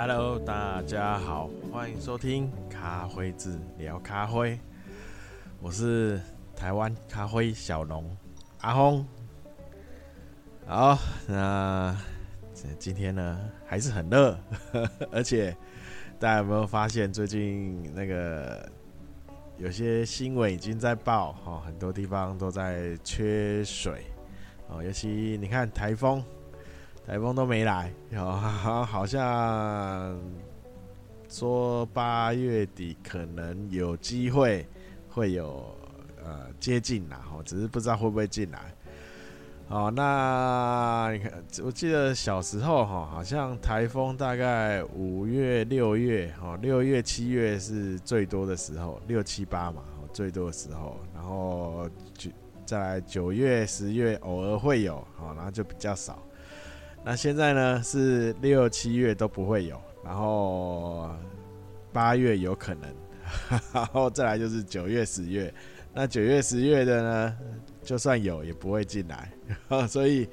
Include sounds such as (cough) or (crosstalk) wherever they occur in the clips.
Hello，大家好，欢迎收听咖啡志聊咖啡。我是台湾咖啡小龙阿轰。好，那今天呢还是很热，(laughs) 而且大家有没有发现最近那个有些新闻已经在报哈，很多地方都在缺水哦，尤其你看台风。台风都没来，好 (laughs) 好像说八月底可能有机会会有呃接近啦，只是不知道会不会进来。好，那你看，我记得小时候哈，好像台风大概五月、六月，哈，六月、七月是最多的时候，六七八嘛，最多的时候，然后就再来九月、十月偶尔会有，好，然后就比较少。那现在呢是六七月都不会有，然后八月有可能，(laughs) 然后再来就是九月十月。那九月十月的呢，就算有也不会进来，(laughs) 所以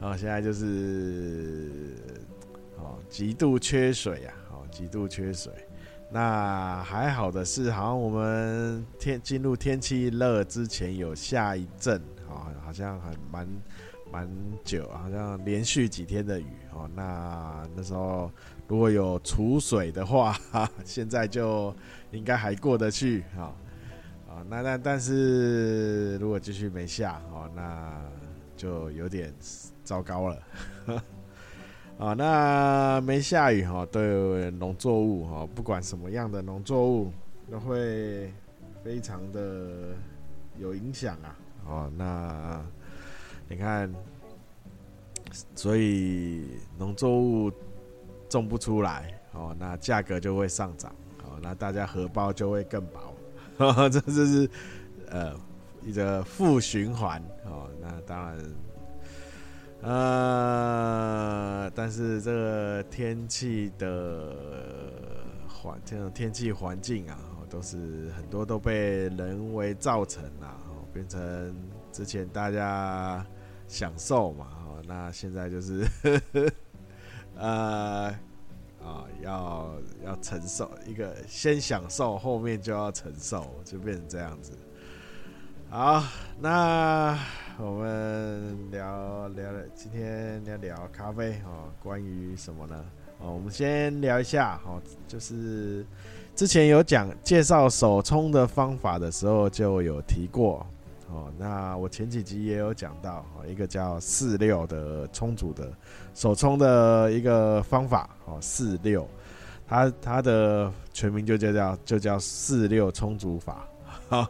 哦现在就是哦极度缺水呀，哦极度缺水。那还好的是，好像我们天进入天气热之前有下一阵啊，好像很蛮。蛮久，好像连续几天的雨哦。那那时候如果有储水的话，现在就应该还过得去哈。啊，那那但是如果继续没下哦，那就有点糟糕了。(laughs) 啊，那没下雨哈，对农作物哈，不管什么样的农作物都会非常的有影响啊。哦，那。你看，所以农作物种不出来哦，那价格就会上涨哦，那大家荷包就会更薄，呵 (laughs) 呵这就是呃一个负循环哦。那当然，呃，但是这个天气的环这种天气环境啊，都是很多都被人为造成啊，变成之前大家。享受嘛，哦，那现在就是，呵 (laughs) 呵呃，啊、哦，要要承受一个先享受，后面就要承受，就变成这样子。好，那我们聊聊今天聊聊咖啡哦，关于什么呢？哦，我们先聊一下哦，就是之前有讲介绍手冲的方法的时候就有提过。哦，那我前几集也有讲到，哦，一个叫四六的冲煮的手冲的一个方法，哦，四六，它它的全名就叫叫就叫四六冲煮法，哈，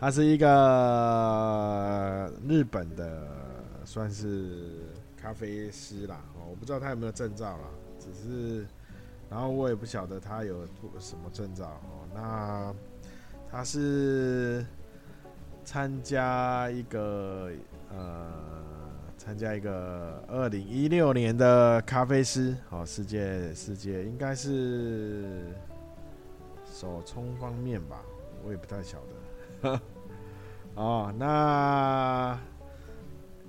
它是一个日本的算是咖啡师啦，哦，我不知道他有没有证照啦，只是，然后我也不晓得他有什么证照，哦，那他是。参加一个呃，参加一个二零一六年的咖啡师，哦，世界世界应该是手冲方面吧，我也不太晓得。(laughs) 哦，那，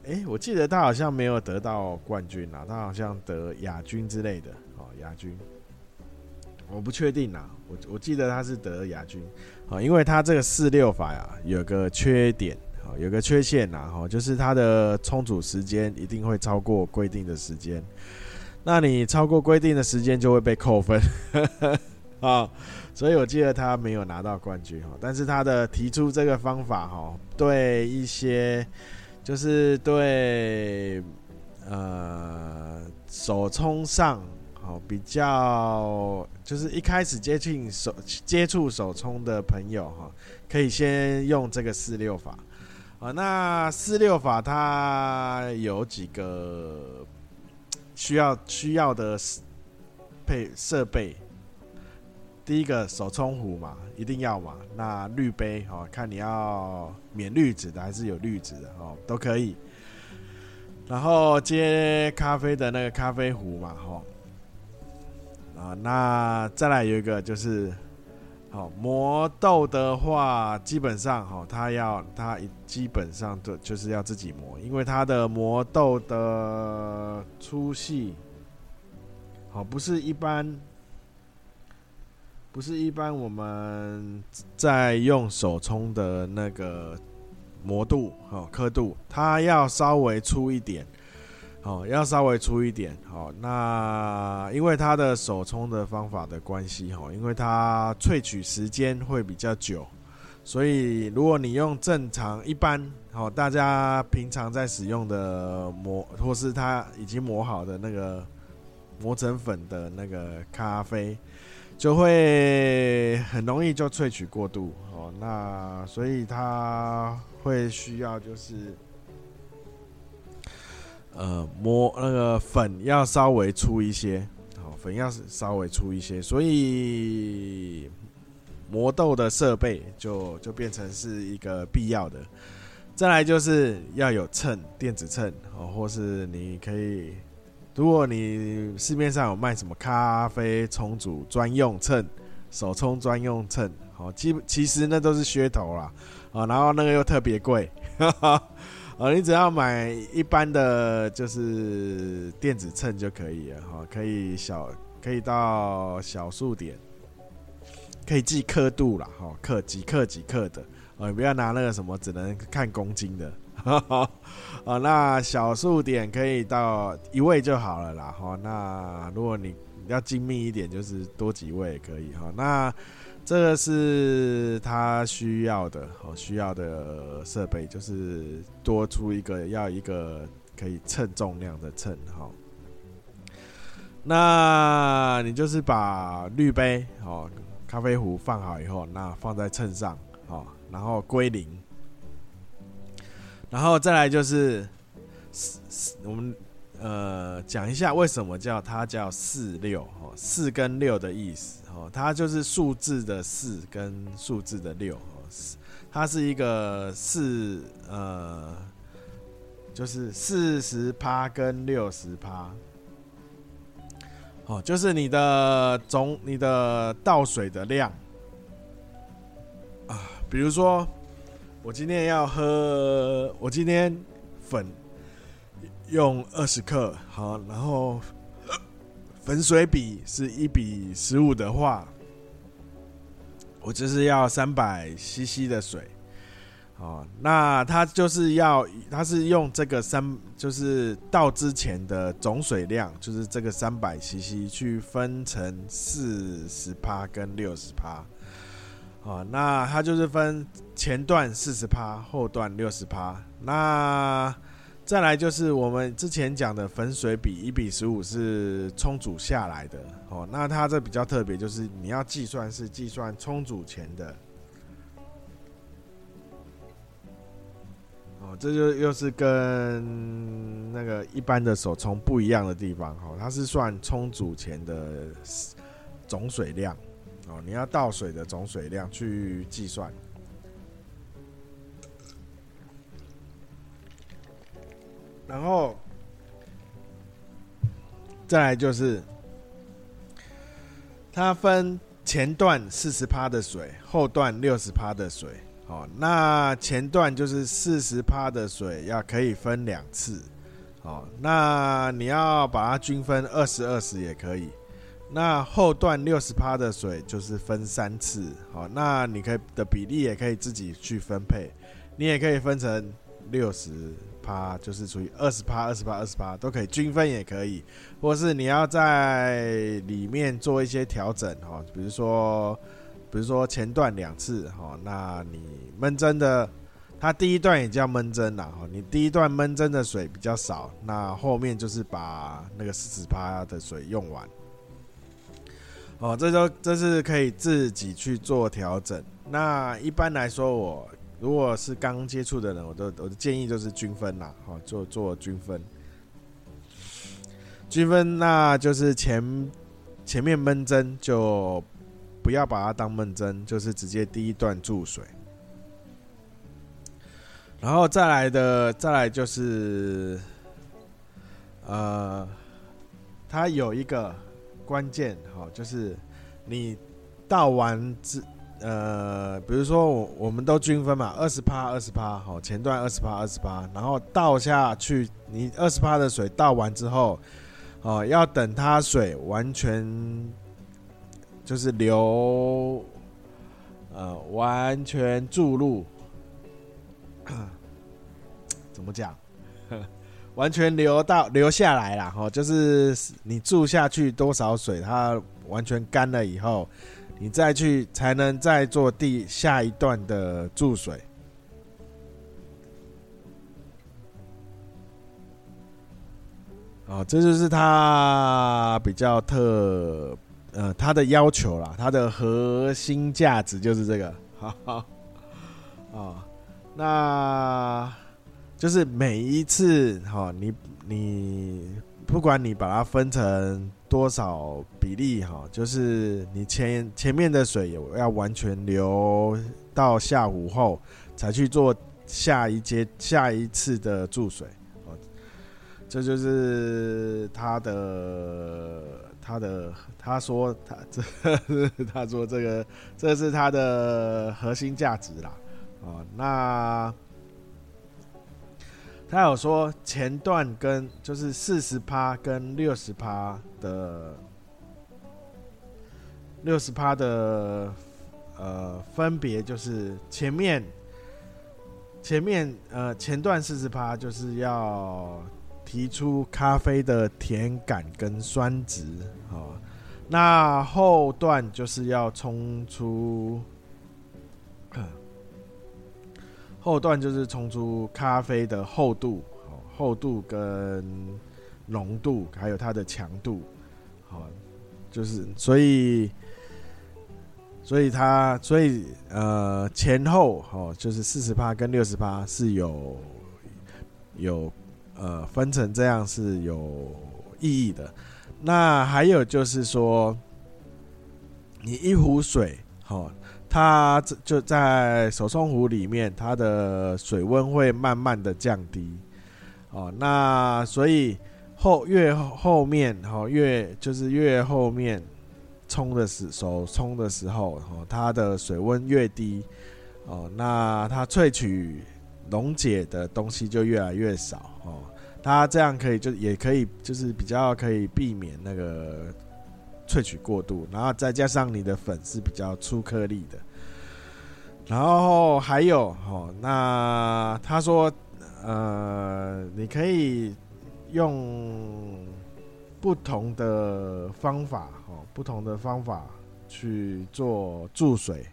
哎，我记得他好像没有得到冠军啊，他好像得亚军之类的，哦，亚军，我不确定啊，我我记得他是得亚军。啊，因为它这个四六法呀，有个缺点，啊，有个缺陷呐，哈，就是它的充足时间一定会超过规定的时间，那你超过规定的时间就会被扣分，(laughs) 啊，所以我记得他没有拿到冠军哈，但是他的提出这个方法哈，对一些就是对呃手冲上。哦，比较就是一开始接近手接触手冲的朋友哈，可以先用这个四六法啊。那四六法它有几个需要需要的配设备，第一个手冲壶嘛，一定要嘛。那滤杯哦，看你要免滤纸的还是有滤纸的哦，都可以。然后接咖啡的那个咖啡壶嘛，哈。啊，那再来有一个就是，好磨豆的话，基本上哈，它要它基本上都就是要自己磨，因为它的磨豆的粗细，好，不是一般，不是一般我们在用手冲的那个磨度，好刻度，它要稍微粗一点。哦，要稍微粗一点。好，那因为它的手冲的方法的关系，哈，因为它萃取时间会比较久，所以如果你用正常一般，好，大家平常在使用的磨，或是它已经磨好的那个磨成粉的那个咖啡，就会很容易就萃取过度。哦，那所以它会需要就是。呃，磨那个粉要稍微粗一些，好，粉要稍微粗一些，所以磨豆的设备就就变成是一个必要的。再来就是要有秤，电子秤，哦，或是你可以，如果你市面上有卖什么咖啡冲煮专用秤、手冲专用秤，好，其其实那都是噱头啦，啊，然后那个又特别贵。(laughs) 哦，你只要买一般的就是电子秤就可以了哈，可以小可以到小数点，可以记刻度啦哈，克几克几克的哦，你不要拿那个什么只能看公斤的，哈哈，哦，那小数点可以到一位就好了啦哈，那如果你要精密一点，就是多几位也可以哈，那。这个是他需要的哦，需要的设备就是多出一个，要一个可以称重量的秤哈。那你就是把滤杯哦，咖啡壶放好以后，那放在秤上哦，然后归零，然后再来就是我们呃讲一下为什么叫它叫四六哦，四跟六的意思。哦，它就是数字的四跟数字的六，哦，它是一个四，呃，就是四十趴跟六十趴，哦，就是你的总你的倒水的量啊，比如说我今天要喝，我今天粉用二十克，好，然后。粉水比是一比十五的话，我就是要三百 CC 的水，哦，那它就是要，它是用这个三，就是倒之前的总水量，就是这个三百 CC 去分成四十趴跟六十趴，哦，那它就是分前段四十趴，后段六十趴，那。再来就是我们之前讲的粉水比一比十五是冲煮下来的。哦，那它这比较特别，就是你要计算是计算冲煮前的。哦，这就又是跟那个一般的手冲不一样的地方。哦，它是算冲煮前的总水量。哦，你要倒水的总水量去计算。然后，再来就是，它分前段四十趴的水，后段六十趴的水。哦，那前段就是四十趴的水，要可以分两次。哦，那你要把它均分二十二十也可以。那后段六十趴的水就是分三次。好，那你可以的比例也可以自己去分配，你也可以分成六十。趴就是属于二十趴、二十趴、二十趴都可以均分，也可以，或是你要在里面做一些调整哈，比如说，比如说前段两次哈，那你闷蒸的，它第一段也叫闷蒸啦哈，你第一段闷蒸的水比较少，那后面就是把那个四十趴的水用完，哦，这就这是可以自己去做调整。那一般来说我。如果是刚接触的人，我的我的建议就是均分啦，好，做做均分。均分那就是前前面闷蒸就不要把它当闷蒸，就是直接第一段注水。然后再来的再来就是，呃，它有一个关键，哈，就是你倒完之。呃，比如说我我们都均分嘛，二十趴二十趴，好，前段二十趴二十趴，然后倒下去，你二十趴的水倒完之后，哦，要等它水完全就是流，呃，完全注入，(clears throat) 怎么讲？(laughs) 完全流到流下来了，哈，就是你注下去多少水，它完全干了以后，你再去才能再做第下一段的注水。哦，这就是它比较特，呃，它的要求啦，它的核心价值就是这个，哈哈，哦，那就是每一次，哈，你你不管你把它分成多少比例，哈，就是你前前面的水有要完全流到下壶后，才去做下一阶下一次的注水。哦这就是他的，他的，他说他这，(laughs) 他说这个，这是他的核心价值啦，哦，那他有说前段跟就是四十趴跟六十趴的，六十趴的，呃，分别就是前面，前面呃前段四十趴就是要。提出咖啡的甜感跟酸值，哦，那后段就是要冲出，后段就是冲出咖啡的厚度，哦，厚度跟浓度，还有它的强度，好，就是所以，所以它，所以呃前后，哦，就是四十趴跟六十趴是有有。呃，分成这样是有意义的。那还有就是说，你一壶水，哦，它就在手冲壶里面，它的水温会慢慢的降低。哦，那所以后越后面，哦，越就是越后面冲的时手冲的时候，哦，它的水温越低，哦，那它萃取。溶解的东西就越来越少哦，它这样可以就也可以就是比较可以避免那个萃取过度，然后再加上你的粉是比较粗颗粒的，然后还有哦，那他说呃，你可以用不同的方法哦，不同的方法去做注水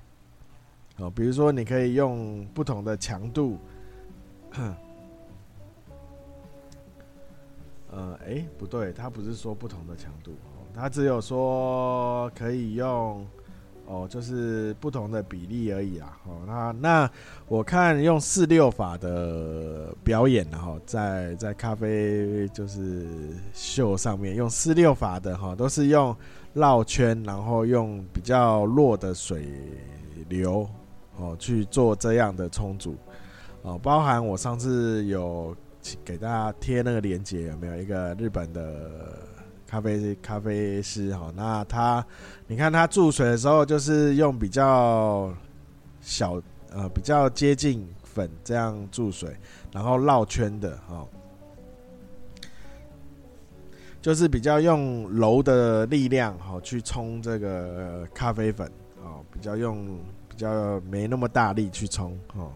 哦，比如说你可以用不同的强度。(coughs) 呃，哎、不对，他不是说不同的强度，他只有说可以用，哦，就是不同的比例而已啦。哦，那那我看用四六法的表演，然后在在咖啡就是秀上面用四六法的哈，都是用绕圈，然后用比较弱的水流哦去做这样的冲煮。哦，包含我上次有给大家贴那个链接，有没有一个日本的咖啡咖啡师？哈，那他你看他注水的时候，就是用比较小呃比较接近粉这样注水，然后绕圈的哈，就是比较用柔的力量哈去冲这个咖啡粉啊，比较用比较没那么大力去冲哈。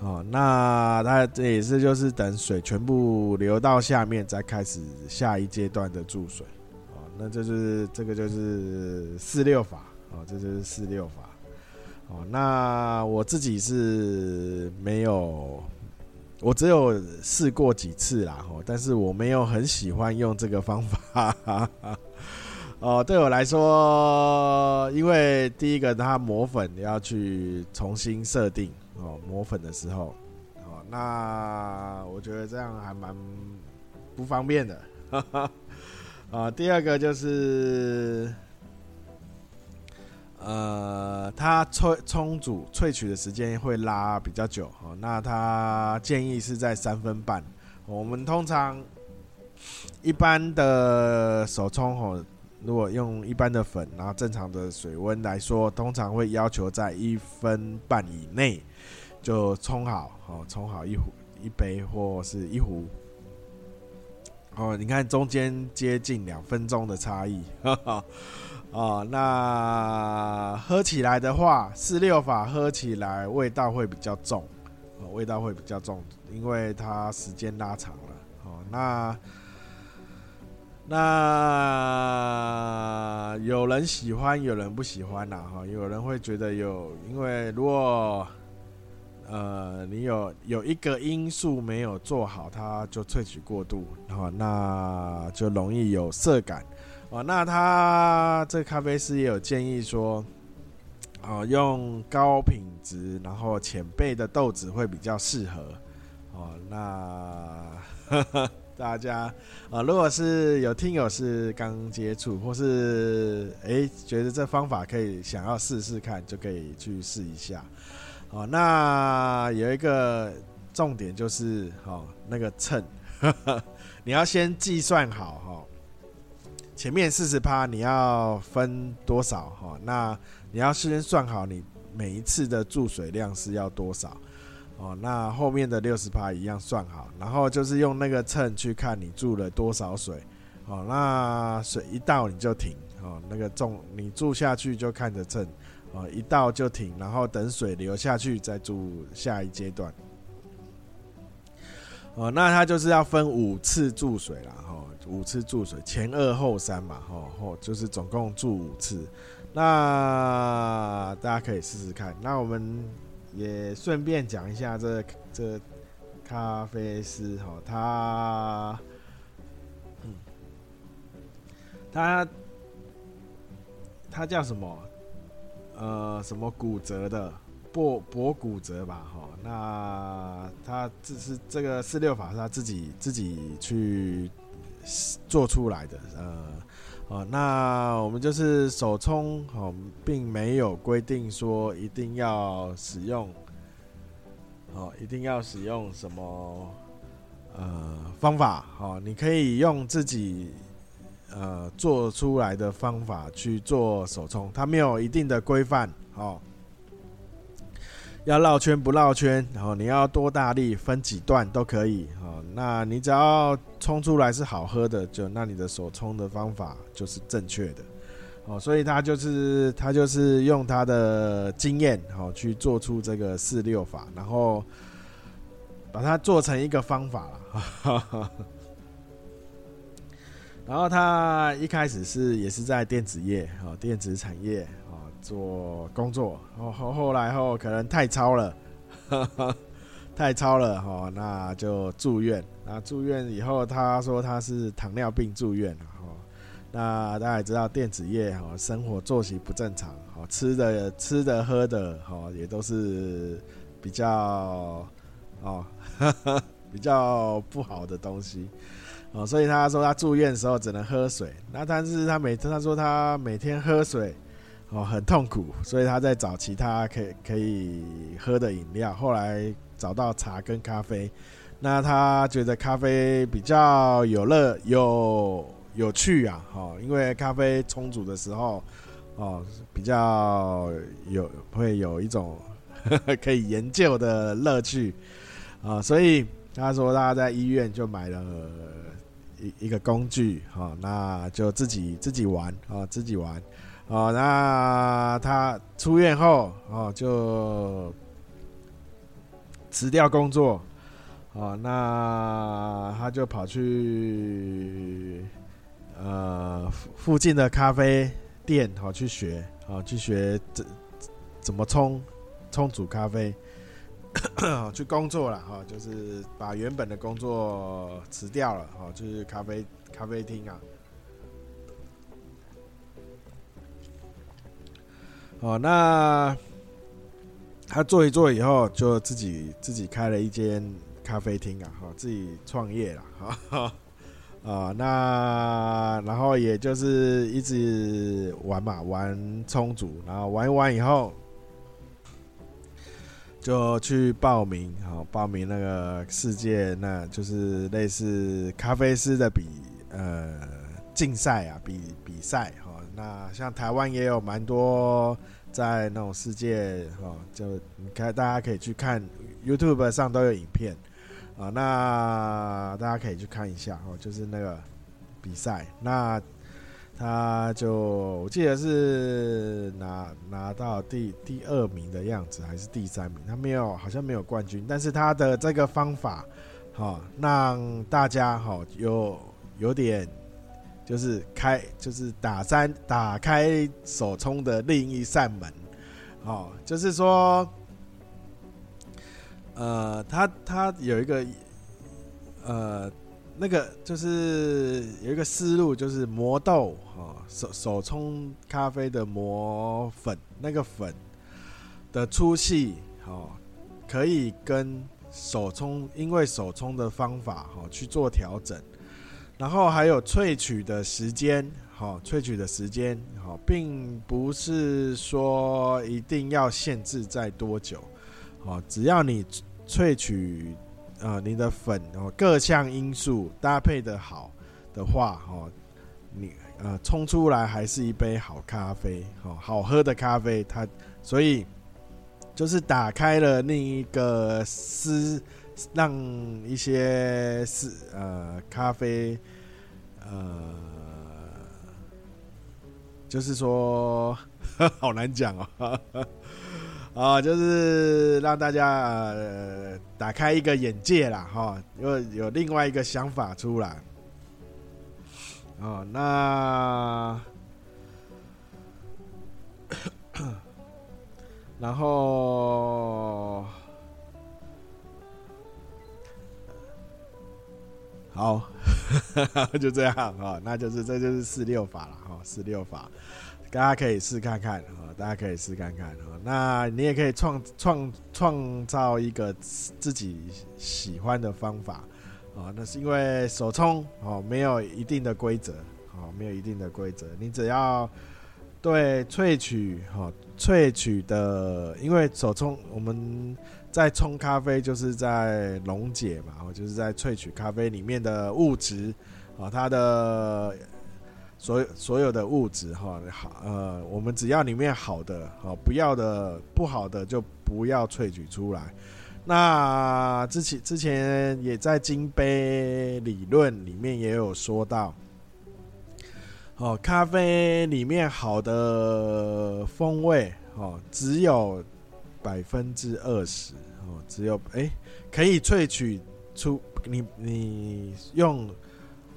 哦，那它这也是就是等水全部流到下面，再开始下一阶段的注水。哦，那这就是这个就是四六法。哦，这就是四六法。哦，那我自己是没有，我只有试过几次啦。哦，但是我没有很喜欢用这个方法。哦，对我来说，因为第一个它磨粉要去重新设定。哦，磨粉的时候，哦，那我觉得这样还蛮不方便的。哈哈。啊，第二个就是，呃，它萃冲煮萃取的时间会拉比较久。哦，那他建议是在三分半。我们通常一般的手冲，哦，如果用一般的粉，然后正常的水温来说，通常会要求在一分半以内。就冲好，好冲好一壶、一杯或是一壶，哦，你看中间接近两分钟的差异，(laughs) 哦，那喝起来的话，四六法喝起来味道会比较重，哦，味道会比较重，因为它时间拉长了，哦，那那有人喜欢，有人不喜欢呐，哈，有人会觉得有，因为如果呃，你有有一个因素没有做好，它就萃取过度，然后那就容易有涩感，哦，那他这咖啡师也有建议说，哦，用高品质然后浅焙的豆子会比较适合，哦，那大家啊，如果是有听友是刚接触，或是诶觉得这方法可以想要试试看，就可以去试一下。哦，那有一个重点就是，哦，那个秤，你要先计算好，哈，前面四十趴你要分多少，哈，那你要先算好你每一次的注水量是要多少，哦，那后面的六十趴一样算好，然后就是用那个秤去看你注了多少水，哦，那水一倒你就停，哦，那个重你注下去就看着秤。哦，一倒就停，然后等水流下去再注下一阶段。哦，那它就是要分五次注水啦，哈，五次注水，前二后三嘛，哈，后就是总共注五次。那大家可以试试看。那我们也顺便讲一下这这咖啡师哈，他，嗯，他他叫什么？呃，什么骨折的，博博骨折吧，哈，那他这是这个四六法是他自己自己去做出来的，呃，哦，那我们就是手冲，哦，并没有规定说一定要使用，哦，一定要使用什么呃方法，哦，你可以用自己。呃，做出来的方法去做手冲，它没有一定的规范哦。要绕圈不绕圈，然后你要多大力，分几段都可以哦。那你只要冲出来是好喝的，就那你的手冲的方法就是正确的哦。所以他就是他就是用他的经验哦去做出这个四六法，然后把它做成一个方法了。然后他一开始是也是在电子业哦，电子产业哦做工作，后后后来后可能太操了，(laughs) 太操了哈，那就住院。那住院以后，他说他是糖尿病住院哈。那大家也知道电子业哈，生活作息不正常，哈，吃的吃的喝的哈也都是比较哦 (laughs) 比较不好的东西。哦，所以他说他住院的时候只能喝水，那但是他每他说他每天喝水，哦很痛苦，所以他在找其他可以可以喝的饮料，后来找到茶跟咖啡，那他觉得咖啡比较有乐有有趣啊，哦，因为咖啡冲煮的时候，哦比较有会有一种 (laughs) 可以研究的乐趣，啊，所以他说他在医院就买了。一一个工具，好，那就自己自己玩，哦，自己玩，哦，那他出院后，哦，就辞掉工作，哦，那他就跑去呃附近的咖啡店，好去学，好去学怎怎么冲冲煮咖啡。(coughs) 去工作了哈，就是把原本的工作辞掉了哈，就是咖啡咖啡厅啊。哦，那他做一做以后，就自己自己开了一间咖啡厅啊，哈，自己创业了哈。啊，(laughs) 那然后也就是一直玩嘛，玩充足，然后玩一玩以后。就去报名，好报名那个世界，那就是类似咖啡师的比呃竞赛啊，比比赛哈。那像台湾也有蛮多在那种世界哈，就你看大家可以去看 YouTube 上都有影片啊，那大家可以去看一下哦，就是那个比赛，那他就我记得是拿拿到第第二名的样子，还是第三名？他没有，好像没有冠军，但是他的这个方法，好让大家好有有点就是开，就是打三打开手冲的另一扇门，哦，就是说。呃，他他有一个，呃，那个就是有一个思路，就是磨豆哈，手手冲咖啡的磨粉，那个粉的粗细哈，可以跟手冲，因为手冲的方法哈去做调整，然后还有萃取的时间哈，萃取的时间哈，并不是说一定要限制在多久。哦，只要你萃取，呃，你的粉哦，各项因素搭配的好的话，哦，你呃冲出来还是一杯好咖啡，哦，好喝的咖啡，它所以就是打开了另一个思，让一些是呃咖啡，呃，就是说 (laughs) 好难讲哦。啊，就是让大家呃打开一个眼界啦，哈，有有另外一个想法出来。哦，那然后好，(laughs) 就这样啊，那就是这就是四六法了哈，四六法。大家可以试看看啊，大家可以试看看啊。那你也可以创创创造一个自己喜欢的方法啊。那是因为手冲哦，没有一定的规则哦，没有一定的规则。你只要对萃取哈，萃取的，因为手冲我们在冲咖啡就是在溶解嘛，就是在萃取咖啡里面的物质啊，它的。所所有的物质哈好呃，我们只要里面好的好，不要的不好的就不要萃取出来。那之前之前也在金杯理论里面也有说到，哦，咖啡里面好的风味哦，只有百分之二十哦，只有哎、可以萃取出你你用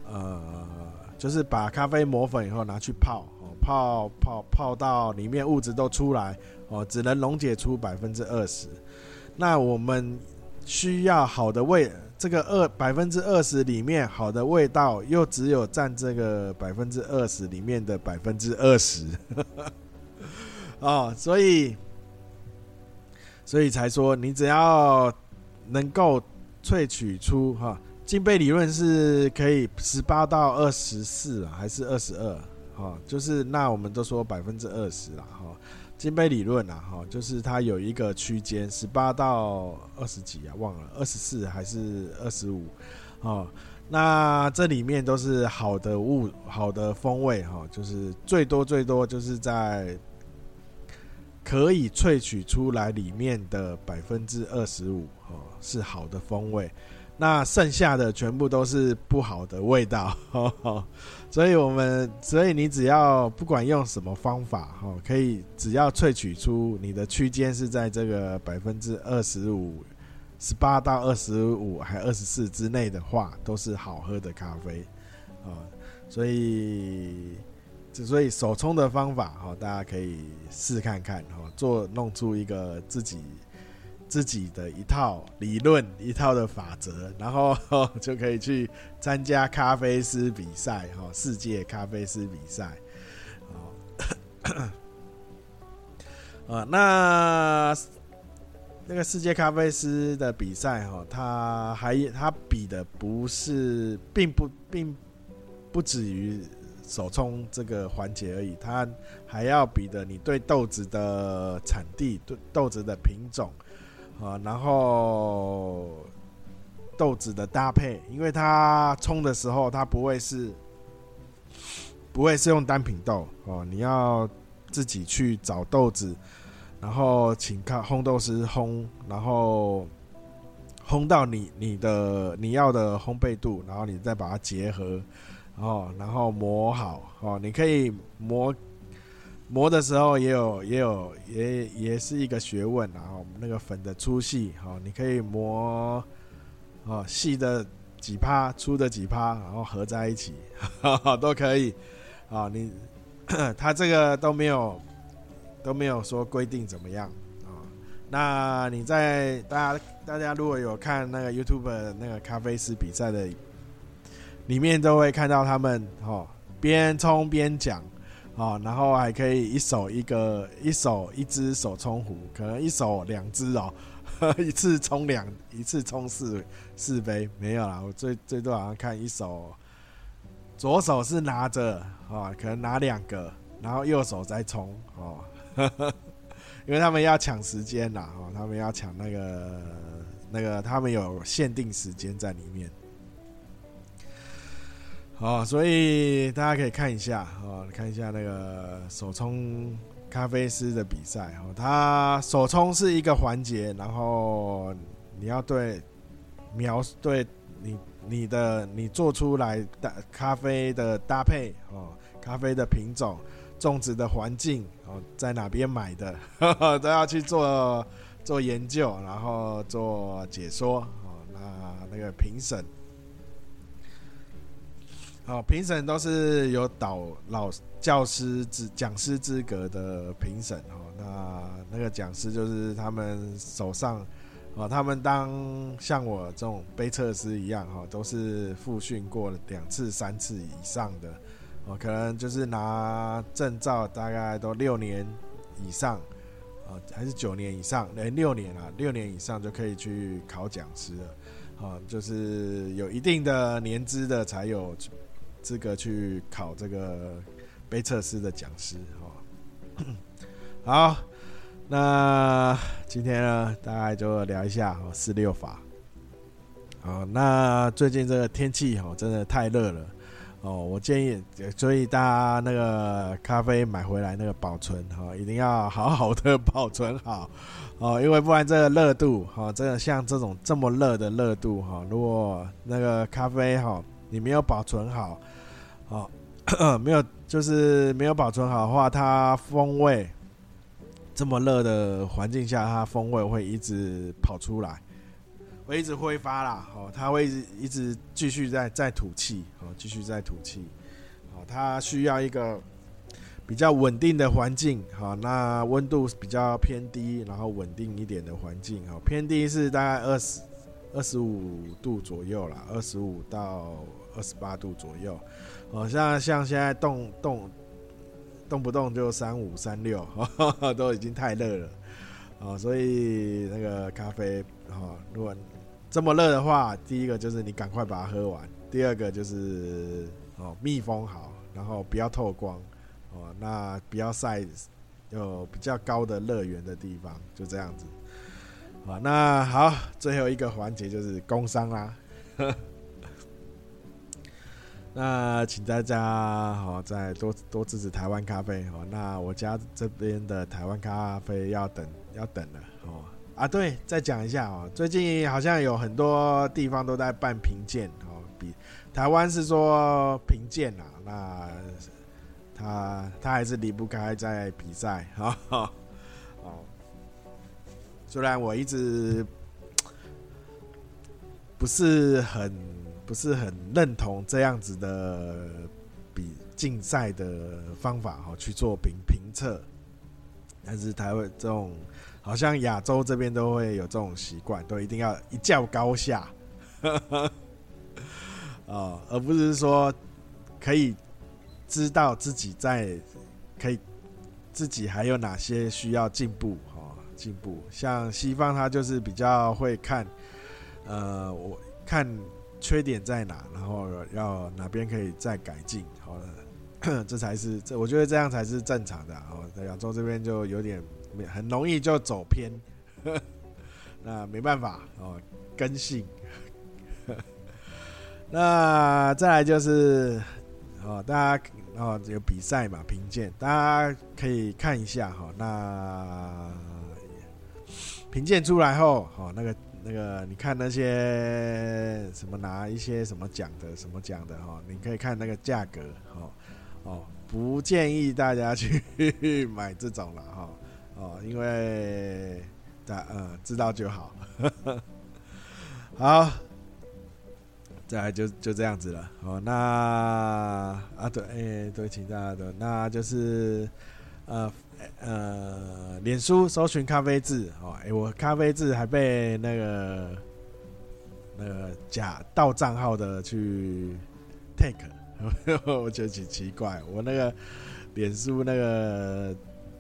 呃。就是把咖啡磨粉以后拿去泡，哦泡泡泡到里面物质都出来，哦，只能溶解出百分之二十。那我们需要好的味，这个二百分之二十里面好的味道，又只有占这个百分之二十里面的百分之二十。(laughs) 哦，所以所以才说，你只要能够萃取出哈。金杯理论是可以十八到二十四啊，还是二十二？哈，就是那我们都说百分之二十啦，哈。金杯理论啊，哈，就是它有一个区间，十八到二十几啊，忘了二十四还是二十五？哦，那这里面都是好的物，好的风味，哈，就是最多最多就是在可以萃取出来里面的百分之二十五，哦，是好的风味。那剩下的全部都是不好的味道，呵呵，所以我们，所以你只要不管用什么方法，哈，可以只要萃取出你的区间是在这个百分之二十五、十八到二十五还二十四之内的话，都是好喝的咖啡，啊，所以，所以手冲的方法，哈，大家可以试看看，哈，做弄出一个自己。自己的一套理论，一套的法则，然后 (laughs) 就可以去参加咖啡师比赛，哈，世界咖啡师比赛，啊，(coughs) 那那个世界咖啡师的比赛，哈，他还他比的不是，并不并不止于手冲这个环节而已，他还要比的你对豆子的产地、对豆子的品种。啊，然后豆子的搭配，因为它冲的时候，它不会是不会是用单品豆哦，你要自己去找豆子，然后请看烘豆师烘，然后烘到你你的你要的烘焙度，然后你再把它结合，哦，然后磨好哦，你可以磨磨的时候也有也有也也是一个学问，然后那个粉的粗细，哦，你可以磨哦细的几趴，粗的几趴，然后合在一起，哈 (laughs) 哈都可以，啊，你 (coughs) 它这个都没有都没有说规定怎么样啊。那你在大家大家如果有看那个 YouTube 那个咖啡师比赛的，里面都会看到他们哦边冲边讲哦，然后还可以一手一个一手一只手冲壶，可能一手两只哦，(laughs) 一次冲两一次冲四四杯没有啦，我最最多好像看一手，左手是拿着哦，可能拿两个，然后右手再冲哦。呵 (laughs) 呵因为他们要抢时间呐，哦，他们要抢那个那个，他们有限定时间在里面，哦，所以大家可以看一下，哦，看一下那个手冲咖啡师的比赛，哦，他手冲是一个环节，然后你要对描对你你的你做出来的咖啡的搭配，哦，咖啡的品种。种植的环境哦，在哪边买的呵呵 (laughs) 都要去做做研究，然后做解说哦。那那个评审，哦，评审都是有导老教师资讲师资格的评审哦。那那个讲师就是他们手上哦，他们当像我这种背测师一样哈，都是复训过两次、三次以上的。哦，可能就是拿证照，大概都六年以上，哦，还是九年以上？哎，六年啊，六年以上就可以去考讲师了。哦，就是有一定的年资的才有资格去考这个杯测师的讲师。哦，(coughs) 好，那今天呢，大概就聊一下哦，四六法。好，那最近这个天气哦，真的太热了。哦，我建议，所以大家那个咖啡买回来那个保存哈，一定要好好的保存好哦，因为不然这个热度哈，真的像这种这么热的热度哈，如果那个咖啡哈你没有保存好，哦，(clears throat) 没有就是没有保存好的话，它风味这么热的环境下，它风味会一直跑出来。会一直挥发啦，哦，它会一直一直继续在在吐气，哦，继续在吐气，哦，它需要一个比较稳定的环境，好，那温度比较偏低，然后稳定一点的环境，哦，偏低是大概二十二十五度左右啦，二十五到二十八度左右，哦，像像现在动动动不动就三五三六，(laughs) 都已经太热了，哦，所以那个咖啡，哦，如果这么热的话，第一个就是你赶快把它喝完，第二个就是哦密封好，然后不要透光哦，那不要晒有比较高的热源的地方，就这样子。啊，那好，最后一个环节就是工商啦。(laughs) 那请大家好再多多支持台湾咖啡哦。那我家这边的台湾咖啡要等要等了哦。啊，对，再讲一下哦。最近好像有很多地方都在办评鉴哦，比台湾是说评鉴啊，那他他还是离不开在比赛哈。哦，虽然我一直不是很不是很认同这样子的比竞赛的方法哈，去做评评测，但是台湾这种。好像亚洲这边都会有这种习惯，都一定要一较高下，(laughs) 哦，而不是说可以知道自己在可以自己还有哪些需要进步哦，进步。像西方他就是比较会看，呃，我看缺点在哪，然后要哪边可以再改进，好了，(coughs) 这才是这，我觉得这样才是正常的哦。在亚洲这边就有点。很容易就走偏，(laughs) 那没办法哦，根性。(laughs) 那再来就是哦，大家哦有比赛嘛，评鉴，大家可以看一下哈。那评鉴出来后，哦，那个那个你看那些什么拿一些什么奖的什么奖的哈，你可以看那个价格哈哦，不建议大家去买这种了哈哦，因为大嗯知道就好，(laughs) 好，再来就就这样子了哦。那啊对，哎、对，请大家的，那就是呃。呃，脸书搜寻咖啡字哦，哎、我咖啡字还被那个那个假盗账号的去 take，(laughs) 我觉得挺奇怪。我那个脸书那个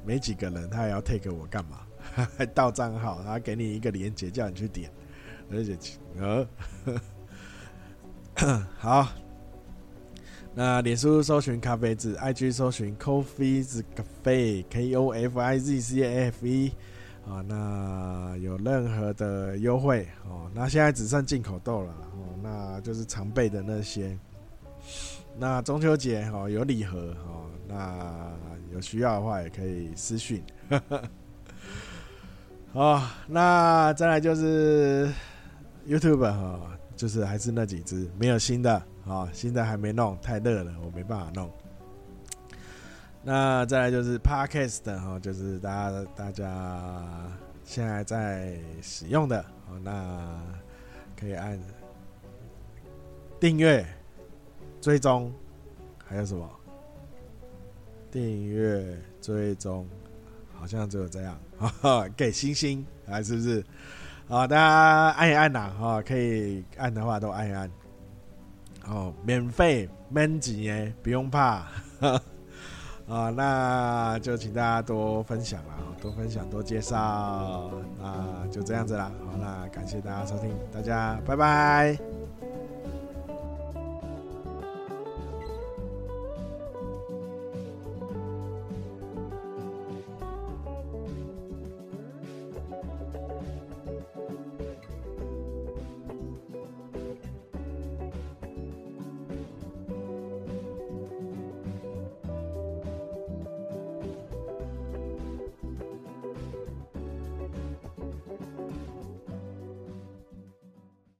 没几个人，他也要 take 我干嘛？还盗账号，他给你一个链接叫你去点，而且呃，(laughs) 好。那脸书搜寻咖啡字，IG 搜寻 Coffee 字 Cafe K O F I Z C A F E 啊，那有任何的优惠哦，那现在只剩进口豆了哦，那就是常备的那些。那中秋节哦有礼盒哦，那有需要的话也可以私讯。(laughs) 哦，那再来就是 YouTube 哈，就是还是那几只，没有新的。好，现在还没弄，太热了，我没办法弄。那再来就是 Podcast 哈，就是大家大家现在在使用的，哦，那可以按订阅、追踪，还有什么？订阅、追踪，好像只有这样，(laughs) 哈哈，给星星，还是不是？好，大家按一按呐，哈，可以按的话都按一按。哦，免费免钱耶，不用怕。啊，(laughs) 那就请大家多分享啦，多分享，多介绍。啊就这样子啦。好，那感谢大家收听，大家拜拜。